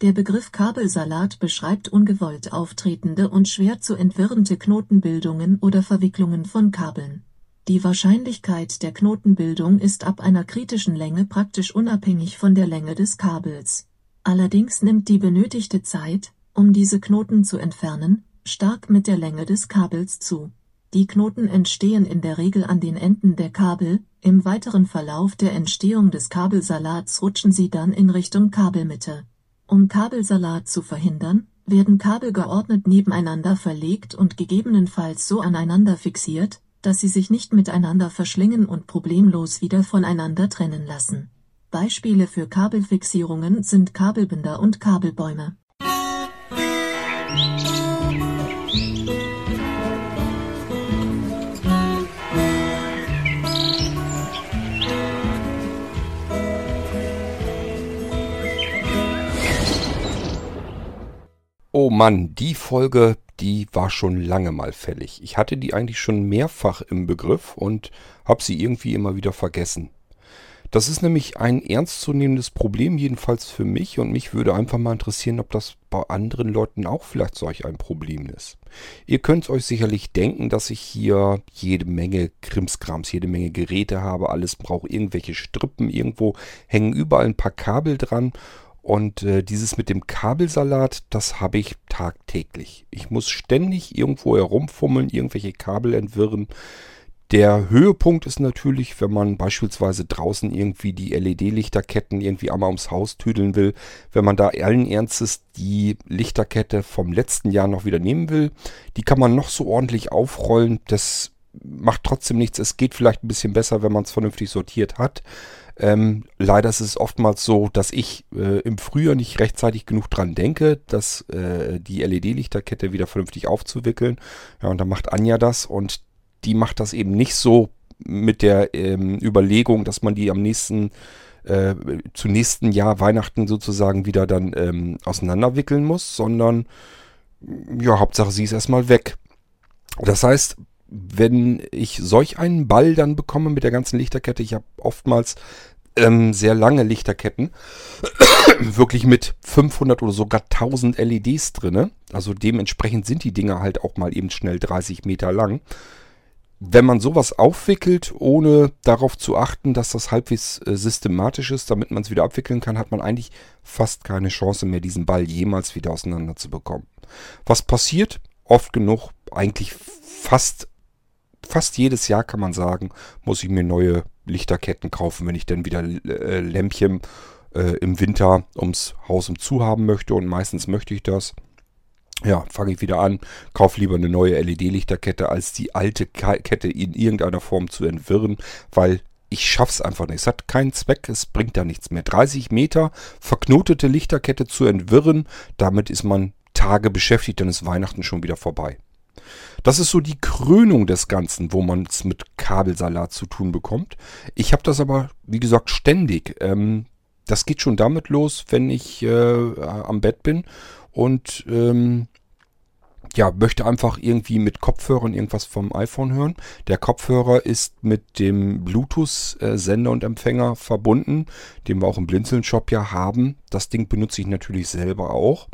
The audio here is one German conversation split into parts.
Der Begriff Kabelsalat beschreibt ungewollt auftretende und schwer zu entwirrende Knotenbildungen oder Verwicklungen von Kabeln. Die Wahrscheinlichkeit der Knotenbildung ist ab einer kritischen Länge praktisch unabhängig von der Länge des Kabels. Allerdings nimmt die benötigte Zeit, um diese Knoten zu entfernen, stark mit der Länge des Kabels zu. Die Knoten entstehen in der Regel an den Enden der Kabel, im weiteren Verlauf der Entstehung des Kabelsalats rutschen sie dann in Richtung Kabelmitte. Um Kabelsalat zu verhindern, werden Kabel geordnet nebeneinander verlegt und gegebenenfalls so aneinander fixiert, dass sie sich nicht miteinander verschlingen und problemlos wieder voneinander trennen lassen. Beispiele für Kabelfixierungen sind Kabelbinder und Kabelbäume. Mann, die Folge die war schon lange mal fällig. Ich hatte die eigentlich schon mehrfach im Begriff und habe sie irgendwie immer wieder vergessen. Das ist nämlich ein ernstzunehmendes Problem, jedenfalls für mich. Und mich würde einfach mal interessieren, ob das bei anderen Leuten auch vielleicht solch ein Problem ist. Ihr könnt euch sicherlich denken, dass ich hier jede Menge Krimskrams, jede Menge Geräte habe. Alles braucht irgendwelche Strippen. Irgendwo hängen überall ein paar Kabel dran. Und äh, dieses mit dem Kabelsalat, das habe ich tagtäglich. Ich muss ständig irgendwo herumfummeln, irgendwelche Kabel entwirren. Der Höhepunkt ist natürlich, wenn man beispielsweise draußen irgendwie die LED-Lichterketten irgendwie einmal ums Haus tüdeln will, wenn man da allen Ernstes die Lichterkette vom letzten Jahr noch wieder nehmen will. Die kann man noch so ordentlich aufrollen, das macht trotzdem nichts. Es geht vielleicht ein bisschen besser, wenn man es vernünftig sortiert hat. Ähm, leider ist es oftmals so, dass ich äh, im Frühjahr nicht rechtzeitig genug dran denke, dass äh, die LED-Lichterkette wieder vernünftig aufzuwickeln. Ja, und dann macht Anja das und die macht das eben nicht so mit der ähm, Überlegung, dass man die am nächsten äh, zu nächsten Jahr Weihnachten sozusagen wieder dann ähm, auseinanderwickeln muss, sondern ja, Hauptsache sie ist erstmal weg. Das heißt, wenn ich solch einen Ball dann bekomme mit der ganzen Lichterkette, ich habe oftmals ähm, sehr lange Lichterketten, wirklich mit 500 oder sogar 1000 LEDs drinne. Also dementsprechend sind die Dinger halt auch mal eben schnell 30 Meter lang. Wenn man sowas aufwickelt, ohne darauf zu achten, dass das halbwegs äh, systematisch ist, damit man es wieder abwickeln kann, hat man eigentlich fast keine Chance mehr, diesen Ball jemals wieder auseinander zu bekommen. Was passiert? Oft genug, eigentlich fast fast jedes Jahr kann man sagen, muss ich mir neue Lichterketten kaufen, wenn ich dann wieder äh, Lämpchen äh, im Winter ums Haus um zu haben möchte. Und meistens möchte ich das. Ja, fange ich wieder an, kaufe lieber eine neue LED-Lichterkette, als die alte Kette in irgendeiner Form zu entwirren, weil ich schaff's einfach nicht. Es hat keinen Zweck, es bringt da nichts mehr. 30 Meter verknotete Lichterkette zu entwirren, damit ist man Tage beschäftigt, dann ist Weihnachten schon wieder vorbei. Das ist so die Krönung des Ganzen, wo man es mit Kabelsalat zu tun bekommt. Ich habe das aber, wie gesagt, ständig. Ähm, das geht schon damit los, wenn ich äh, am Bett bin und ähm, ja, möchte einfach irgendwie mit Kopfhörern irgendwas vom iPhone hören. Der Kopfhörer ist mit dem Bluetooth-Sender und Empfänger verbunden, den wir auch im Blinzeln-Shop ja haben. Das Ding benutze ich natürlich selber auch.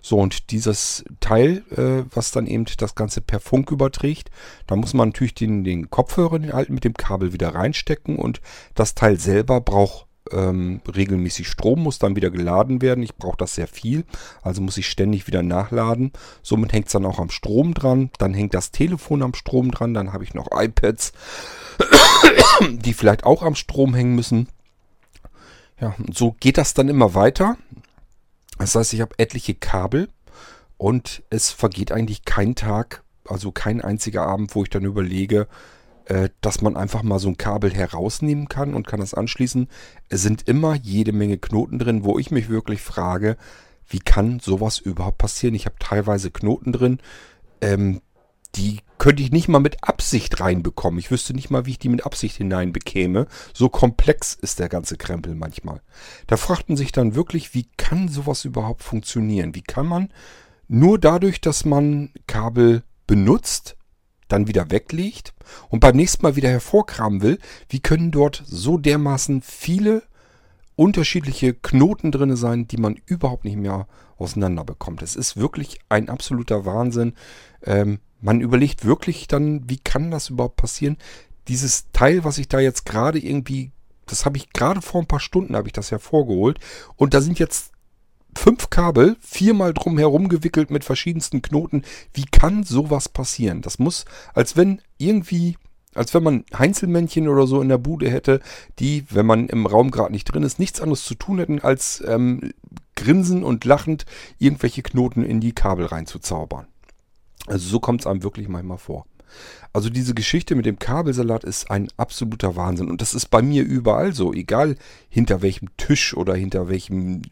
So, und dieses Teil, äh, was dann eben das Ganze per Funk überträgt, da muss man natürlich den, den Kopfhörer, den alten, mit dem Kabel wieder reinstecken und das Teil selber braucht ähm, regelmäßig Strom, muss dann wieder geladen werden. Ich brauche das sehr viel, also muss ich ständig wieder nachladen. Somit hängt es dann auch am Strom dran. Dann hängt das Telefon am Strom dran. Dann habe ich noch iPads, die vielleicht auch am Strom hängen müssen. Ja, und so geht das dann immer weiter. Das heißt, ich habe etliche Kabel und es vergeht eigentlich kein Tag, also kein einziger Abend, wo ich dann überlege, äh, dass man einfach mal so ein Kabel herausnehmen kann und kann das anschließen. Es sind immer jede Menge Knoten drin, wo ich mich wirklich frage, wie kann sowas überhaupt passieren? Ich habe teilweise Knoten drin, ähm, die könnte ich nicht mal mit Absicht reinbekommen. Ich wüsste nicht mal, wie ich die mit Absicht hineinbekäme. So komplex ist der ganze Krempel manchmal. Da fragt man sich dann wirklich, wie kann sowas überhaupt funktionieren? Wie kann man nur dadurch, dass man Kabel benutzt, dann wieder weglegt und beim nächsten Mal wieder hervorkramen will, wie können dort so dermaßen viele unterschiedliche Knoten drin sein, die man überhaupt nicht mehr auseinander bekommt. Es ist wirklich ein absoluter Wahnsinn. Ähm, man überlegt wirklich dann, wie kann das überhaupt passieren? Dieses Teil, was ich da jetzt gerade irgendwie, das habe ich gerade vor ein paar Stunden, habe ich das hervorgeholt. Und da sind jetzt fünf Kabel, viermal drum herum gewickelt mit verschiedensten Knoten. Wie kann sowas passieren? Das muss, als wenn irgendwie, als wenn man Heinzelmännchen oder so in der Bude hätte, die, wenn man im Raum gerade nicht drin ist, nichts anderes zu tun hätten, als ähm, grinsen und lachend irgendwelche Knoten in die Kabel reinzuzaubern. Also so kommt es einem wirklich manchmal vor. Also diese Geschichte mit dem Kabelsalat ist ein absoluter Wahnsinn. Und das ist bei mir überall so. Egal hinter welchem Tisch oder hinter welchem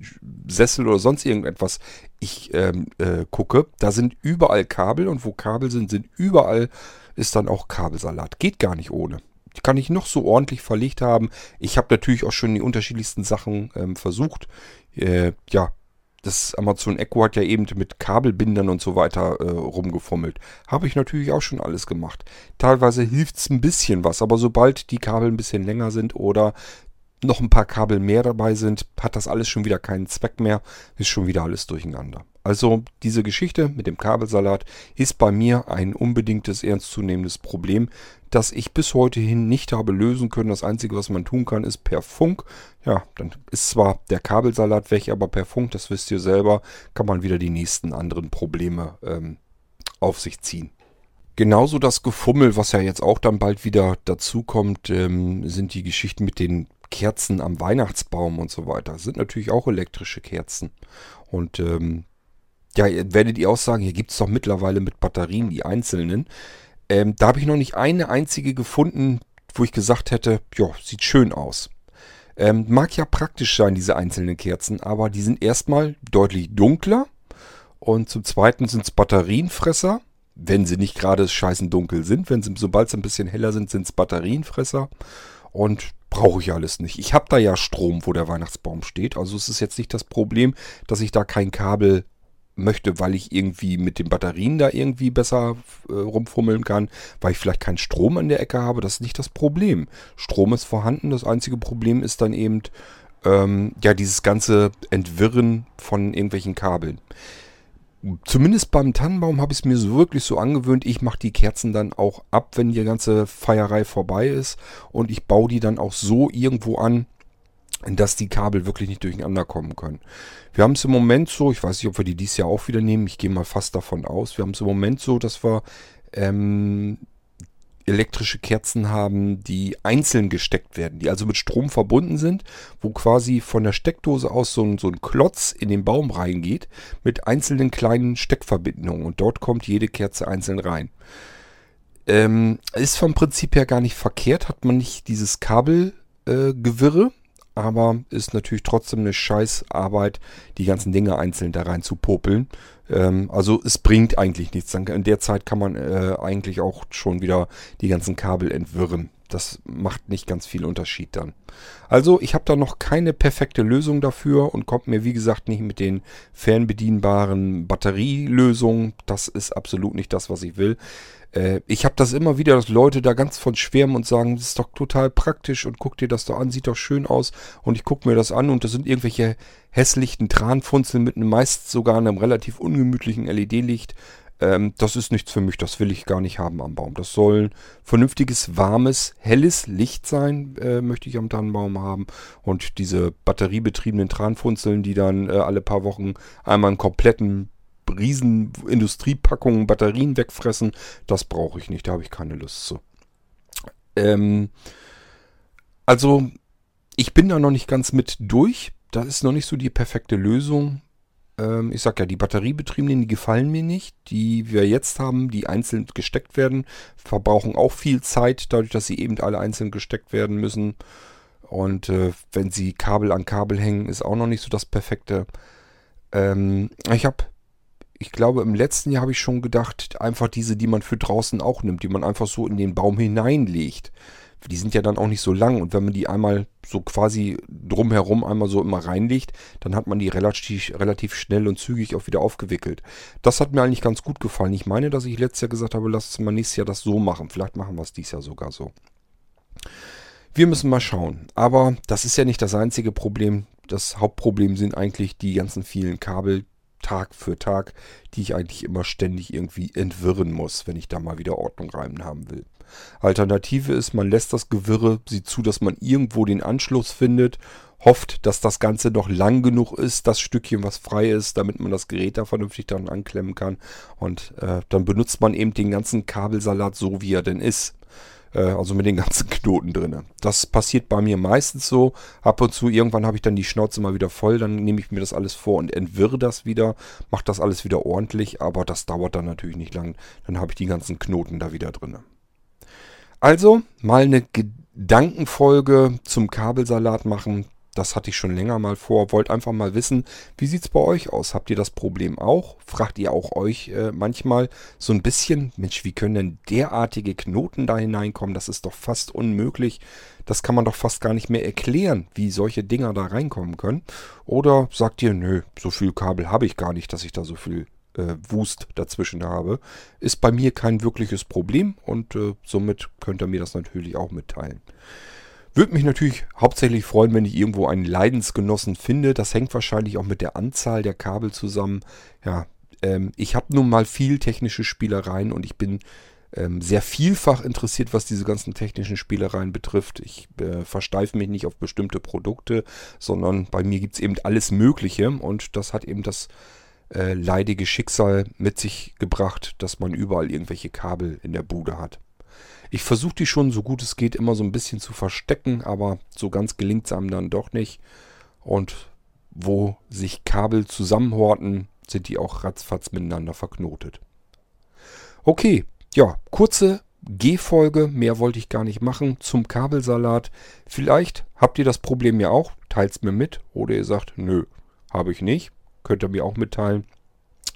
Sessel oder sonst irgendetwas ich ähm, äh, gucke. Da sind überall Kabel und wo Kabel sind, sind überall ist dann auch Kabelsalat. Geht gar nicht ohne. Kann ich noch so ordentlich verlegt haben. Ich habe natürlich auch schon die unterschiedlichsten Sachen ähm, versucht. Äh, ja, das Amazon Echo hat ja eben mit Kabelbindern und so weiter äh, rumgefummelt. Habe ich natürlich auch schon alles gemacht. Teilweise hilft es ein bisschen was, aber sobald die Kabel ein bisschen länger sind oder noch ein paar Kabel mehr dabei sind, hat das alles schon wieder keinen Zweck mehr, ist schon wieder alles durcheinander. Also diese Geschichte mit dem Kabelsalat ist bei mir ein unbedingtes ernstzunehmendes Problem, das ich bis heute hin nicht habe lösen können. Das Einzige, was man tun kann, ist per Funk. Ja, dann ist zwar der Kabelsalat weg, aber per Funk, das wisst ihr selber, kann man wieder die nächsten anderen Probleme ähm, auf sich ziehen. Genauso das Gefummel, was ja jetzt auch dann bald wieder dazukommt, ähm, sind die Geschichten mit den Kerzen am Weihnachtsbaum und so weiter. Das sind natürlich auch elektrische Kerzen. Und ähm, ja, werdet ihr auch sagen, hier gibt es doch mittlerweile mit Batterien die einzelnen. Ähm, da habe ich noch nicht eine einzige gefunden, wo ich gesagt hätte, ja, sieht schön aus. Ähm, mag ja praktisch sein, diese einzelnen Kerzen, aber die sind erstmal deutlich dunkler. Und zum Zweiten sind es Batterienfresser, wenn sie nicht gerade scheißen dunkel sind. Wenn sie, sobald sie ein bisschen heller sind, sind es Batterienfresser. Und brauche ich alles nicht. Ich habe da ja Strom, wo der Weihnachtsbaum steht. Also es ist jetzt nicht das Problem, dass ich da kein Kabel möchte, weil ich irgendwie mit den Batterien da irgendwie besser äh, rumfummeln kann, weil ich vielleicht keinen Strom an der Ecke habe, das ist nicht das Problem. Strom ist vorhanden, das einzige Problem ist dann eben ähm, ja dieses ganze Entwirren von irgendwelchen Kabeln. Zumindest beim Tannenbaum habe ich es mir so wirklich so angewöhnt, ich mache die Kerzen dann auch ab, wenn die ganze Feierei vorbei ist und ich baue die dann auch so irgendwo an, dass die Kabel wirklich nicht durcheinander kommen können. Wir haben es im Moment so, ich weiß nicht, ob wir die dieses Jahr auch wieder nehmen, ich gehe mal fast davon aus, wir haben es im Moment so, dass wir ähm, elektrische Kerzen haben, die einzeln gesteckt werden, die also mit Strom verbunden sind, wo quasi von der Steckdose aus so ein, so ein Klotz in den Baum reingeht mit einzelnen kleinen Steckverbindungen und dort kommt jede Kerze einzeln rein. Ähm, ist vom Prinzip her gar nicht verkehrt, hat man nicht dieses Kabelgewirre, äh, aber ist natürlich trotzdem eine Scheißarbeit, die ganzen Dinge einzeln da rein zu popeln. Ähm, also es bringt eigentlich nichts. In der Zeit kann man äh, eigentlich auch schon wieder die ganzen Kabel entwirren. Das macht nicht ganz viel Unterschied dann. Also ich habe da noch keine perfekte Lösung dafür und kommt mir wie gesagt nicht mit den fernbedienbaren Batterielösungen. Das ist absolut nicht das, was ich will. Äh, ich habe das immer wieder, dass Leute da ganz von schwärmen und sagen, das ist doch total praktisch und guck dir das doch an, sieht doch schön aus. Und ich gucke mir das an und das sind irgendwelche hässlichen Tranfunzeln mit einem meist sogar einem relativ ungemütlichen LED-Licht. Ähm, das ist nichts für mich, das will ich gar nicht haben am Baum. Das soll vernünftiges, warmes, helles Licht sein, äh, möchte ich am Tannenbaum haben. Und diese batteriebetriebenen Tranfunzeln, die dann äh, alle paar Wochen einmal einen kompletten riesen Industriepackungen Batterien wegfressen, das brauche ich nicht, da habe ich keine Lust zu. Ähm, also, ich bin da noch nicht ganz mit durch. Das ist noch nicht so die perfekte Lösung. Ähm, ich sag ja, die batteriebetriebenen, die gefallen mir nicht. Die wir jetzt haben, die einzeln gesteckt werden, verbrauchen auch viel Zeit, dadurch, dass sie eben alle einzeln gesteckt werden müssen. Und äh, wenn sie Kabel an Kabel hängen, ist auch noch nicht so das Perfekte. Ähm, ich habe ich glaube, im letzten Jahr habe ich schon gedacht, einfach diese, die man für draußen auch nimmt, die man einfach so in den Baum hineinlegt. Die sind ja dann auch nicht so lang und wenn man die einmal so quasi drumherum einmal so immer reinlegt, dann hat man die relativ, relativ schnell und zügig auch wieder aufgewickelt. Das hat mir eigentlich ganz gut gefallen. Ich meine, dass ich letztes Jahr gesagt habe, lass uns mal nächstes Jahr das so machen. Vielleicht machen wir es dieses Jahr sogar so. Wir müssen mal schauen. Aber das ist ja nicht das einzige Problem. Das Hauptproblem sind eigentlich die ganzen vielen Kabel, Tag für Tag, die ich eigentlich immer ständig irgendwie entwirren muss, wenn ich da mal wieder Ordnung rein haben will. Alternative ist, man lässt das Gewirre, sieht zu, dass man irgendwo den Anschluss findet, hofft, dass das Ganze noch lang genug ist, das Stückchen, was frei ist, damit man das Gerät da vernünftig dann anklemmen kann. Und äh, dann benutzt man eben den ganzen Kabelsalat so, wie er denn ist. Äh, also mit den ganzen Knoten drin. Das passiert bei mir meistens so. Ab und zu, irgendwann habe ich dann die Schnauze mal wieder voll, dann nehme ich mir das alles vor und entwirre das wieder, mache das alles wieder ordentlich, aber das dauert dann natürlich nicht lang. Dann habe ich die ganzen Knoten da wieder drin. Also mal eine Gedankenfolge zum Kabelsalat machen. Das hatte ich schon länger mal vor. Wollt einfach mal wissen, wie sieht es bei euch aus? Habt ihr das Problem auch? Fragt ihr auch euch äh, manchmal so ein bisschen, Mensch, wie können denn derartige Knoten da hineinkommen? Das ist doch fast unmöglich. Das kann man doch fast gar nicht mehr erklären, wie solche Dinger da reinkommen können. Oder sagt ihr, nö, so viel Kabel habe ich gar nicht, dass ich da so viel äh, Wust dazwischen habe. Ist bei mir kein wirkliches Problem und äh, somit könnt ihr mir das natürlich auch mitteilen. Würde mich natürlich hauptsächlich freuen, wenn ich irgendwo einen Leidensgenossen finde. Das hängt wahrscheinlich auch mit der Anzahl der Kabel zusammen. Ja, ähm, ich habe nun mal viel technische Spielereien und ich bin ähm, sehr vielfach interessiert, was diese ganzen technischen Spielereien betrifft. Ich äh, versteife mich nicht auf bestimmte Produkte, sondern bei mir gibt es eben alles Mögliche und das hat eben das äh, leidige Schicksal mit sich gebracht, dass man überall irgendwelche Kabel in der Bude hat. Ich versuche die schon so gut es geht immer so ein bisschen zu verstecken, aber so ganz gelingt es einem dann doch nicht. Und wo sich Kabel zusammenhorten, sind die auch ratzfatz miteinander verknotet. Okay, ja, kurze G-Folge, mehr wollte ich gar nicht machen zum Kabelsalat. Vielleicht habt ihr das Problem ja auch, teilt es mir mit oder ihr sagt, nö, habe ich nicht könnt ihr mir auch mitteilen.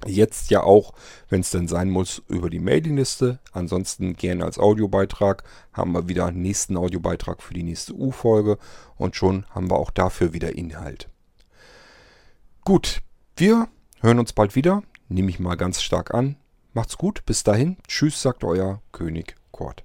Jetzt ja auch, wenn es denn sein muss, über die Mailingliste. Ansonsten gerne als Audiobeitrag. Haben wir wieder einen nächsten Audiobeitrag für die nächste U-Folge. Und schon haben wir auch dafür wieder Inhalt. Gut, wir hören uns bald wieder. Nehme ich mal ganz stark an. Macht's gut, bis dahin. Tschüss, sagt euer König Kort.